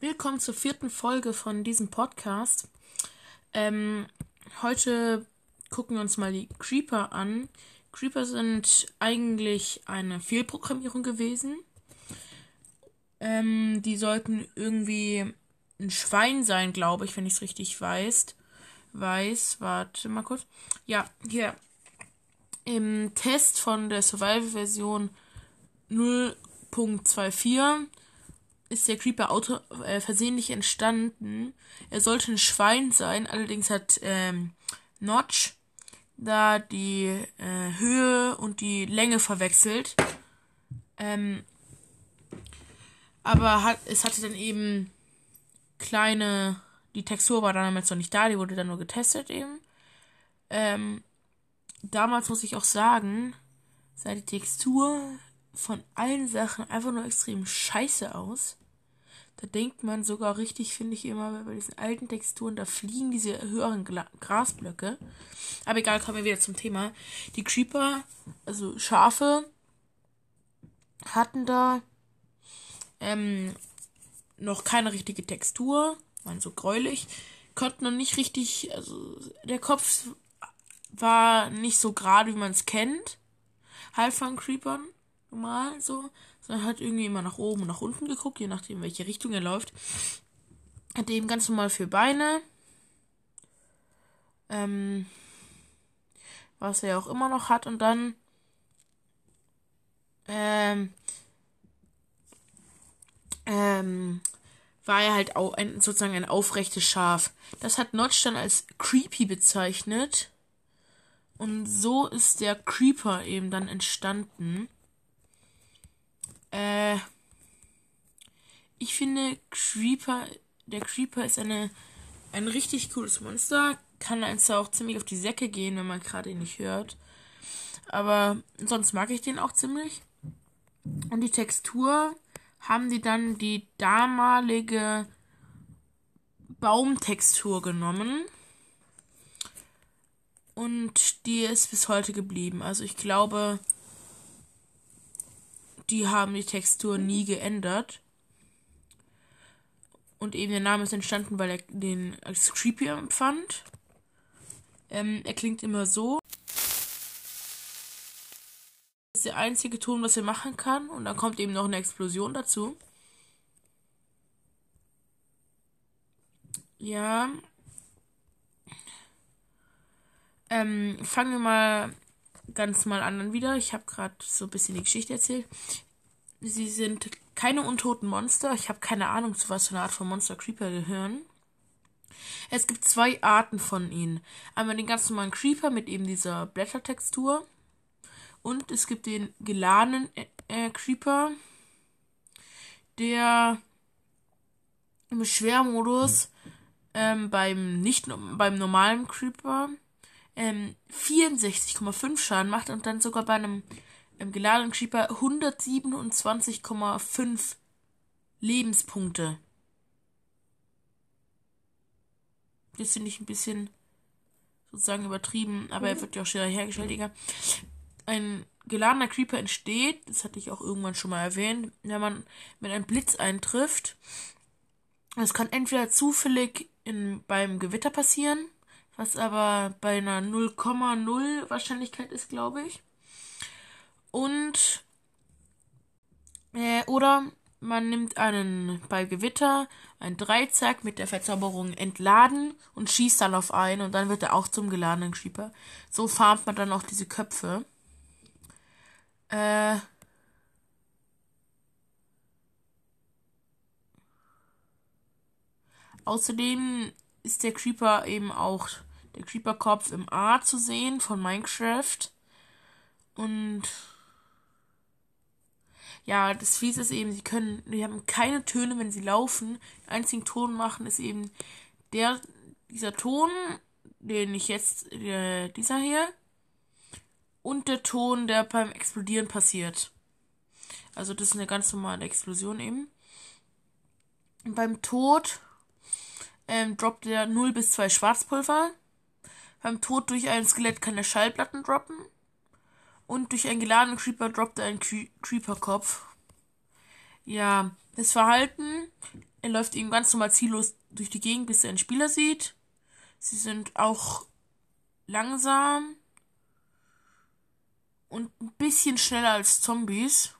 Willkommen zur vierten Folge von diesem Podcast. Ähm, heute gucken wir uns mal die Creeper an. Creeper sind eigentlich eine Fehlprogrammierung gewesen. Ähm, die sollten irgendwie ein Schwein sein, glaube ich, wenn ich es richtig weiß. Weiß, warte mal kurz. Ja, hier. Im Test von der Survival-Version 0.24 ist der Creeper auto äh, versehentlich entstanden. Er sollte ein Schwein sein, allerdings hat ähm, Notch da die äh, Höhe und die Länge verwechselt. Ähm, aber hat, es hatte dann eben kleine. Die Textur war damals noch nicht da, die wurde dann nur getestet eben. Ähm, damals muss ich auch sagen, sah die Textur von allen Sachen einfach nur extrem scheiße aus. Da denkt man sogar richtig, finde ich immer, bei diesen alten Texturen, da fliegen diese höheren Gla Grasblöcke. Aber egal, kommen wir wieder zum Thema. Die Creeper, also Schafe, hatten da ähm, noch keine richtige Textur, waren so gräulich, konnten noch nicht richtig, also der Kopf war nicht so gerade, wie man es kennt, halt von Creepern, normal so, sondern hat irgendwie immer nach oben und nach unten geguckt, je nachdem, welche Richtung er läuft. Hat eben ganz normal vier Beine. Ähm, was er auch immer noch hat. Und dann ähm, ähm, war er halt auch ein, sozusagen ein aufrechtes Schaf. Das hat Notch dann als creepy bezeichnet. Und so ist der Creeper eben dann entstanden. Äh, ich finde Creeper, der Creeper ist eine, ein richtig cooles Monster. Kann zwar auch ziemlich auf die Säcke gehen, wenn man gerade ihn nicht hört. Aber sonst mag ich den auch ziemlich. Und die Textur haben die dann die damalige Baumtextur genommen. Und die ist bis heute geblieben. Also ich glaube, die haben die Textur nie geändert. Und eben der Name ist entstanden, weil er den als creepy empfand. Ähm, er klingt immer so. Das ist der einzige Ton, was er machen kann. Und dann kommt eben noch eine Explosion dazu. Ja. Ähm, fangen wir mal ganz mal an wieder. Ich habe gerade so ein bisschen die Geschichte erzählt. Sie sind keine untoten Monster. Ich habe keine Ahnung, zu was für eine Art von Monster Creeper gehören. Es gibt zwei Arten von ihnen. Einmal den ganz normalen Creeper mit eben dieser Blättertextur. Und es gibt den geladenen äh, äh Creeper, der im Schwermodus ähm, beim nicht beim normalen Creeper ähm, 64,5 Schaden macht und dann sogar bei einem ähm, geladenen Creeper 127,5 Lebenspunkte. Das finde ich ein bisschen sozusagen übertrieben, aber mhm. er wird ja auch schneller hergestellt, Digga. Ein geladener Creeper entsteht, das hatte ich auch irgendwann schon mal erwähnt, wenn man mit einem Blitz eintrifft. Das kann entweder zufällig in, beim Gewitter passieren, was aber bei einer 0,0 Wahrscheinlichkeit ist, glaube ich. Und äh, oder man nimmt einen bei Gewitter einen Dreizack mit der Verzauberung entladen und schießt dann auf einen und dann wird er auch zum geladenen Creeper. So farmt man dann auch diese Köpfe. Äh, Außerdem ist der Creeper eben auch der Creeper-Kopf im A zu sehen von Minecraft. Und ja, das Fies ist eben, sie können, die haben keine Töne, wenn sie laufen. Den einzigen Ton machen ist eben der, dieser Ton, den ich jetzt, äh, dieser hier, und der Ton, der beim Explodieren passiert. Also das ist eine ganz normale Explosion eben. Und beim Tod ähm, droppt er 0 bis 2 Schwarzpulver. Beim Tod durch ein Skelett kann er Schallplatten droppen. Und durch einen geladenen Creeper droppt er einen Cre Creeper-Kopf. Ja, das Verhalten er läuft eben ganz normal ziellos durch die Gegend, bis er einen Spieler sieht. Sie sind auch langsam und ein bisschen schneller als Zombies.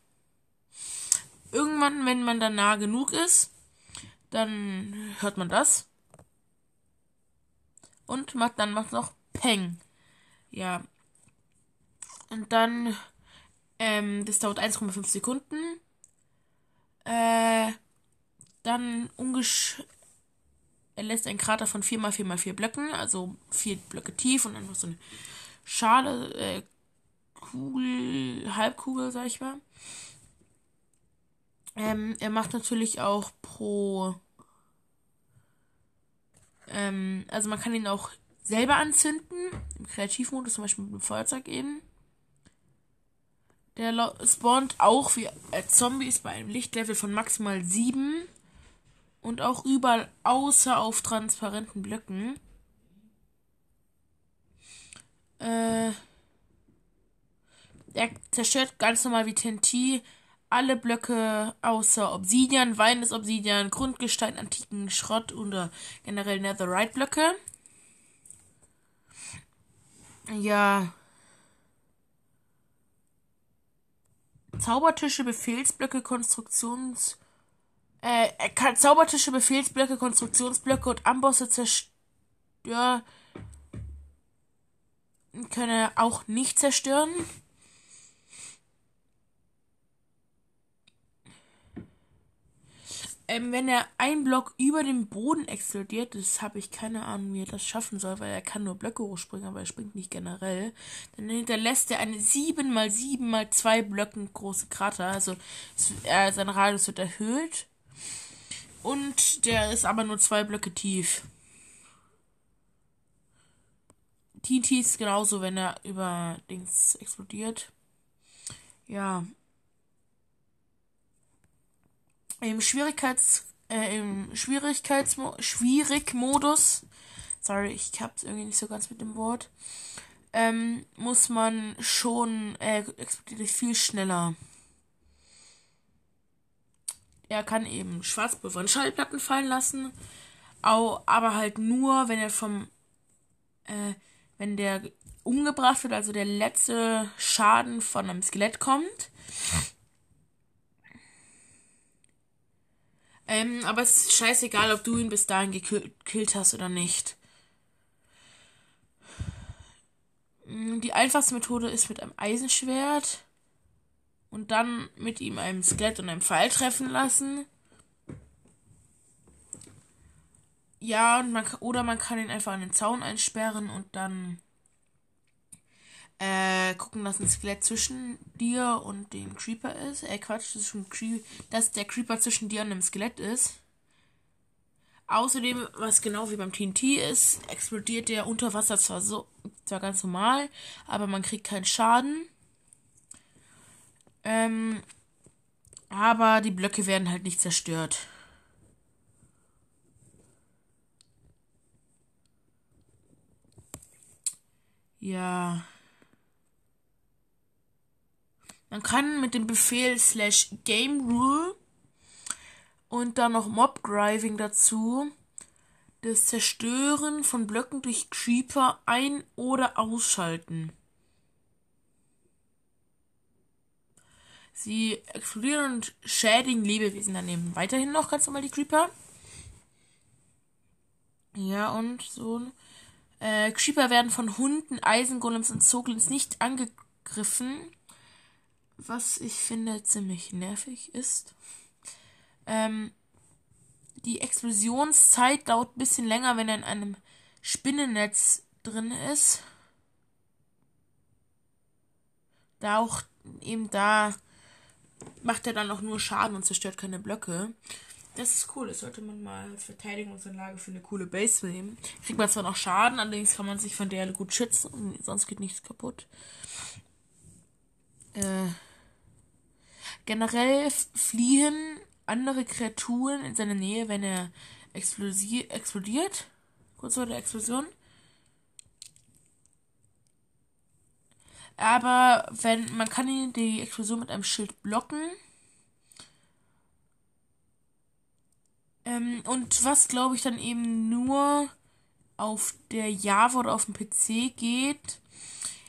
Irgendwann, wenn man dann nah genug ist, dann hört man das. Und macht, dann macht noch Peng. Ja. Und dann, ähm, das dauert 1,5 Sekunden. Äh, dann ungesch er lässt einen Krater von 4x4x4 Blöcken, also vier Blöcke tief und einfach so eine Schale, äh, Kugel, Halbkugel, sag ich mal. Ähm, er macht natürlich auch pro. Ähm, also man kann ihn auch selber anzünden. Im Kreativmodus, zum Beispiel mit dem Feuerzeug eben. Der spawnt auch wie äh, Zombies bei einem Lichtlevel von maximal 7. Und auch überall außer auf transparenten Blöcken. Äh, er zerstört ganz normal wie TNT alle Blöcke außer Obsidian, Wein ist Obsidian, Grundgestein, antiken Schrott oder generell Netherite Blöcke. Ja. Zaubertische, Befehlsblöcke, Konstruktions äh, kann Zaubertische, Befehlsblöcke, Konstruktionsblöcke und Ambosse zerstören. Können auch nicht zerstören. Ähm, wenn er ein Block über dem Boden explodiert, das habe ich keine Ahnung, wie er das schaffen soll, weil er kann nur Blöcke hochspringen, aber er springt nicht generell. Dann hinterlässt er eine 7 mal 7 mal 2 Blöcken große Krater. Also äh, sein Radius wird erhöht. Und der ist aber nur zwei Blöcke tief. TNT ist genauso, wenn er über Dings explodiert. Ja. Im Schwierigkeits äh, im Schwierigkeitsmo Schwierig-Modus, sorry, ich hab's irgendwie nicht so ganz mit dem Wort, ähm, muss man schon, äh, explodiert viel schneller. Er kann eben Schwarzpulver von Schallplatten fallen lassen, auch, aber halt nur, wenn er vom, äh, wenn der umgebracht wird, also der letzte Schaden von einem Skelett kommt. Ähm, aber es ist scheißegal, ob du ihn bis dahin gekillt hast oder nicht. Die einfachste Methode ist mit einem Eisenschwert und dann mit ihm einem Skelett und einem Pfeil treffen lassen. Ja, und man, oder man kann ihn einfach an den Zaun einsperren und dann äh, gucken, dass ein Skelett zwischen dir und dem Creeper ist. Äh, Quatsch, das ist schon Cre dass der Creeper zwischen dir und dem Skelett ist. Außerdem, was genau wie beim TNT ist, explodiert der unter Wasser zwar so, zwar ganz normal, aber man kriegt keinen Schaden. Ähm, aber die Blöcke werden halt nicht zerstört. Ja. Man kann mit dem Befehl slash game rule und dann noch Mob Driving dazu das Zerstören von Blöcken durch Creeper ein- oder ausschalten. Sie explodieren und schädigen Lebewesen daneben. Weiterhin noch ganz normal die Creeper. Ja, und so. Äh, Creeper werden von Hunden, Eisengolems und Zoglins nicht angegriffen. Was ich finde ziemlich nervig ist. Ähm, die Explosionszeit dauert ein bisschen länger, wenn er in einem Spinnennetz drin ist. Da auch eben da macht er dann auch nur Schaden und zerstört keine Blöcke. Das ist cool, das sollte man mal als Verteidigungsanlage für eine coole Base nehmen. Kriegt man zwar noch Schaden, allerdings kann man sich von der gut schützen sonst geht nichts kaputt. Äh, generell fliehen andere Kreaturen in seine Nähe, wenn er explodiert. Kurz vor der Explosion. Aber wenn man kann ihn die Explosion mit einem Schild blocken. Äh, Ähm, und was glaube ich dann eben nur auf der Java oder auf dem PC geht,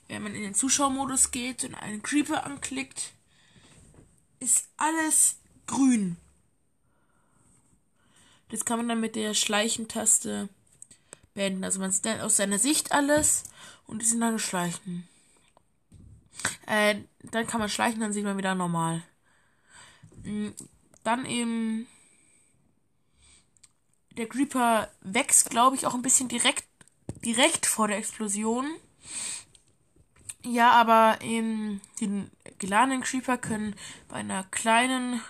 wenn man in den Zuschauermodus geht und einen Creeper anklickt, ist alles grün. Das kann man dann mit der Schleichentaste beenden. Also man sieht dann aus seiner Sicht alles und die sind dann Schleichen. Äh, dann kann man schleichen, dann sieht man wieder normal. Mm, dann eben der Creeper wächst, glaube ich, auch ein bisschen direkt direkt vor der Explosion. Ja, aber eben die geladenen Creeper können bei einer kleinen,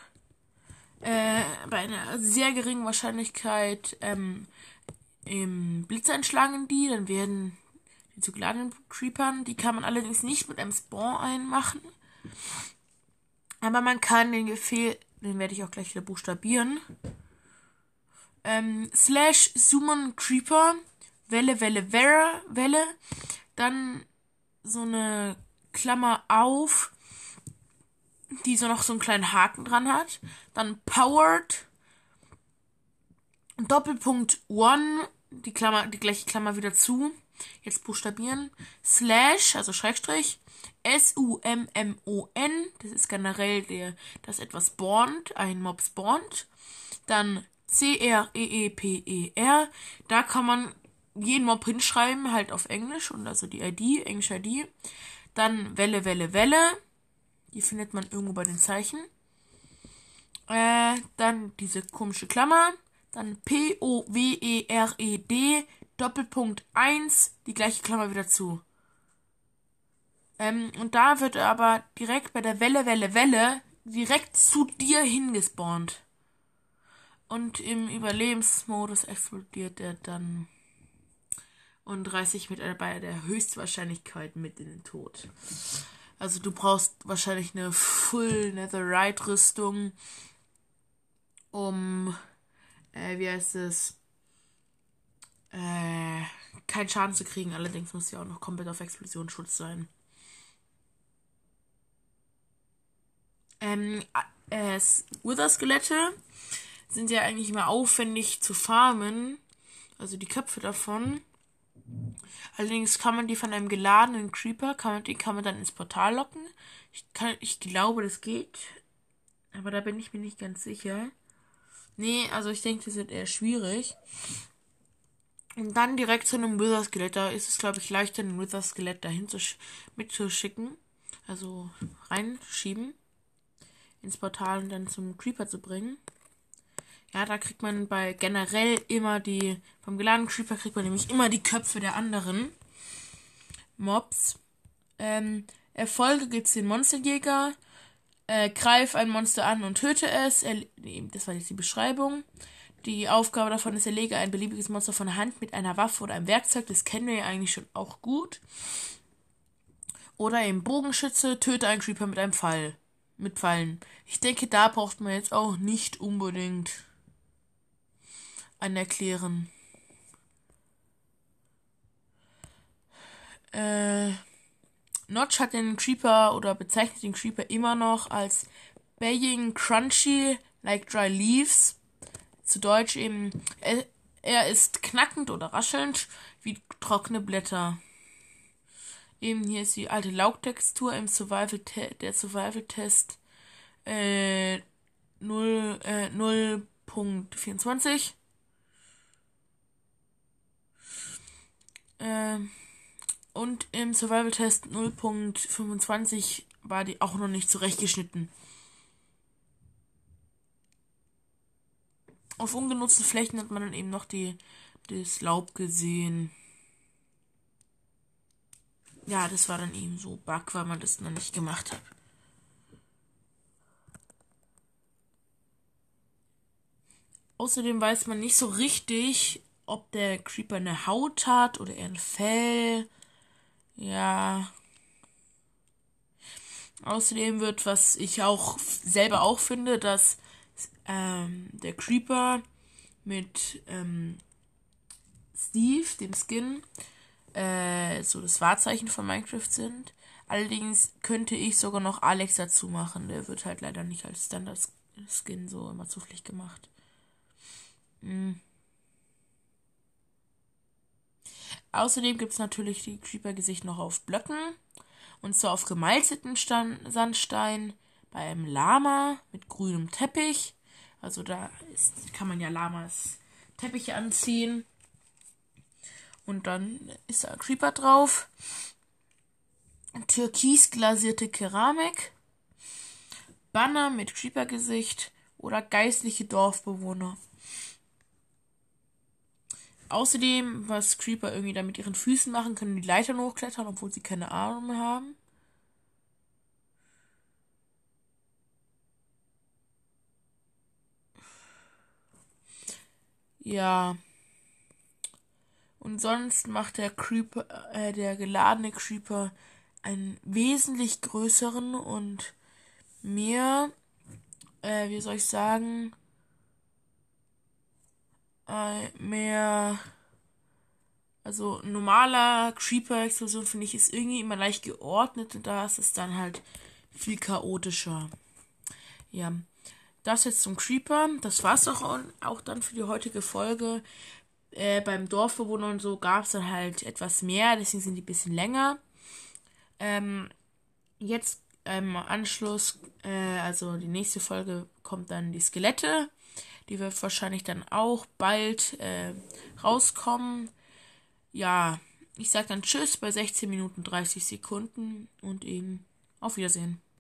äh, bei einer sehr geringen Wahrscheinlichkeit ähm, im Blitz einschlagen die, dann werden die zu geladenen Creepern, die kann man allerdings nicht mit einem Spawn einmachen. Aber man kann den Befehl, den werde ich auch gleich wieder buchstabieren. Ähm, slash summon Creeper, Welle, Welle, Welle, Welle, dann so eine Klammer auf, die so noch so einen kleinen Haken dran hat. Dann powered, Doppelpunkt one, die Klammer, die gleiche Klammer wieder zu. Jetzt buchstabieren. Slash, also Schrägstrich, S-U-M-M-O-N, das ist generell der, das etwas spawnt, ein Mob spawnt. Dann C-R-E-E-P-E-R, da kann man jeden Mob hinschreiben, halt auf Englisch und also die ID, englische ID. Dann Welle, Welle, Welle. Die findet man irgendwo bei den Zeichen. Äh, dann diese komische Klammer. Dann P-O-W-E-R-E-D Doppelpunkt 1, die gleiche Klammer wieder zu. Ähm, und da wird er aber direkt bei der Welle, Welle, Welle direkt zu dir hingespawnt. Und im Überlebensmodus explodiert er dann und reißt sich mit bei der Höchstwahrscheinlichkeit mit in den Tod. Also du brauchst wahrscheinlich eine Full Netherite Rüstung, um äh, wie heißt es äh, keinen Schaden zu kriegen. Allerdings muss ja auch noch komplett auf Explosionsschutz sein. Ähm, äh, Wither-Skelette sind ja eigentlich immer aufwendig zu farmen. Also die Köpfe davon. Allerdings kann man die von einem geladenen Creeper, kann man, die kann man dann ins Portal locken. Ich, kann, ich glaube, das geht. Aber da bin ich mir nicht ganz sicher. Nee, also ich denke, das wird eher schwierig. Und dann direkt zu einem Wither-Skelett. Da ist es, glaube ich, leichter, ein Wither-Skelett dahin zu mitzuschicken. Also reinschieben. Ins Portal und dann zum Creeper zu bringen. Ja, da kriegt man bei generell immer die, beim geladenen Creeper kriegt man nämlich immer die Köpfe der anderen Mobs. Ähm, Erfolge gibt's den Monsterjäger. Äh, greif ein Monster an und töte es. Er, das war jetzt die Beschreibung. Die Aufgabe davon ist, erlege ein beliebiges Monster von Hand mit einer Waffe oder einem Werkzeug. Das kennen wir ja eigentlich schon auch gut. Oder eben Bogenschütze, töte einen Creeper mit einem Pfeil. Mit Pfeilen. Ich denke, da braucht man jetzt auch nicht unbedingt Erklären. Äh, Notch hat den Creeper oder bezeichnet den Creeper immer noch als baying crunchy like dry leaves. Zu Deutsch eben, er, er ist knackend oder raschelnd wie trockene Blätter. Eben hier ist die alte Laugtextur im Survival der Survival Test äh, 0, äh, 0.24. Äh, und im Survival Test 0.25 war die auch noch nicht zurechtgeschnitten. Auf ungenutzten Flächen hat man dann eben noch die, das Laub gesehen. Ja, das war dann eben so Bug, weil man das noch nicht gemacht hat. Außerdem weiß man nicht so richtig, ob der Creeper eine Haut hat oder eher ein Fell. Ja. Außerdem wird, was ich auch selber auch finde, dass ähm, der Creeper mit ähm, Steve, dem Skin, äh, so das Wahrzeichen von Minecraft sind. Allerdings könnte ich sogar noch Alex dazu machen. Der wird halt leider nicht als Standard-Skin so immer zufällig gemacht. Mhm. Außerdem gibt es natürlich die Creeper-Gesicht noch auf Blöcken. Und zwar auf gemalzeten Sandstein, bei einem Lama mit grünem Teppich. Also da ist, kann man ja Lamas Teppiche anziehen. Und dann ist da ein Creeper drauf. Türkis glasierte Keramik. Banner mit Creeper-Gesicht oder geistliche Dorfbewohner. Außerdem, was Creeper irgendwie da mit ihren Füßen machen, können die Leitern hochklettern, obwohl sie keine Arme haben. Ja. Und sonst macht der Creeper, äh, der geladene Creeper einen wesentlich größeren und mehr, äh, wie soll ich sagen, äh, mehr, also normaler Creeper-Explosion finde ich ist irgendwie immer leicht geordnet und da ist es dann halt viel chaotischer. Ja, das jetzt zum Creeper. Das war's auch, auch dann für die heutige Folge. Äh, beim Dorfbewohner und so gab es dann halt etwas mehr, deswegen sind die ein bisschen länger. Ähm, jetzt im Anschluss, äh, also die nächste Folge kommt dann die Skelette. Die wird wahrscheinlich dann auch bald äh, rauskommen. Ja, ich sag dann Tschüss bei 16 Minuten 30 Sekunden und eben auf Wiedersehen.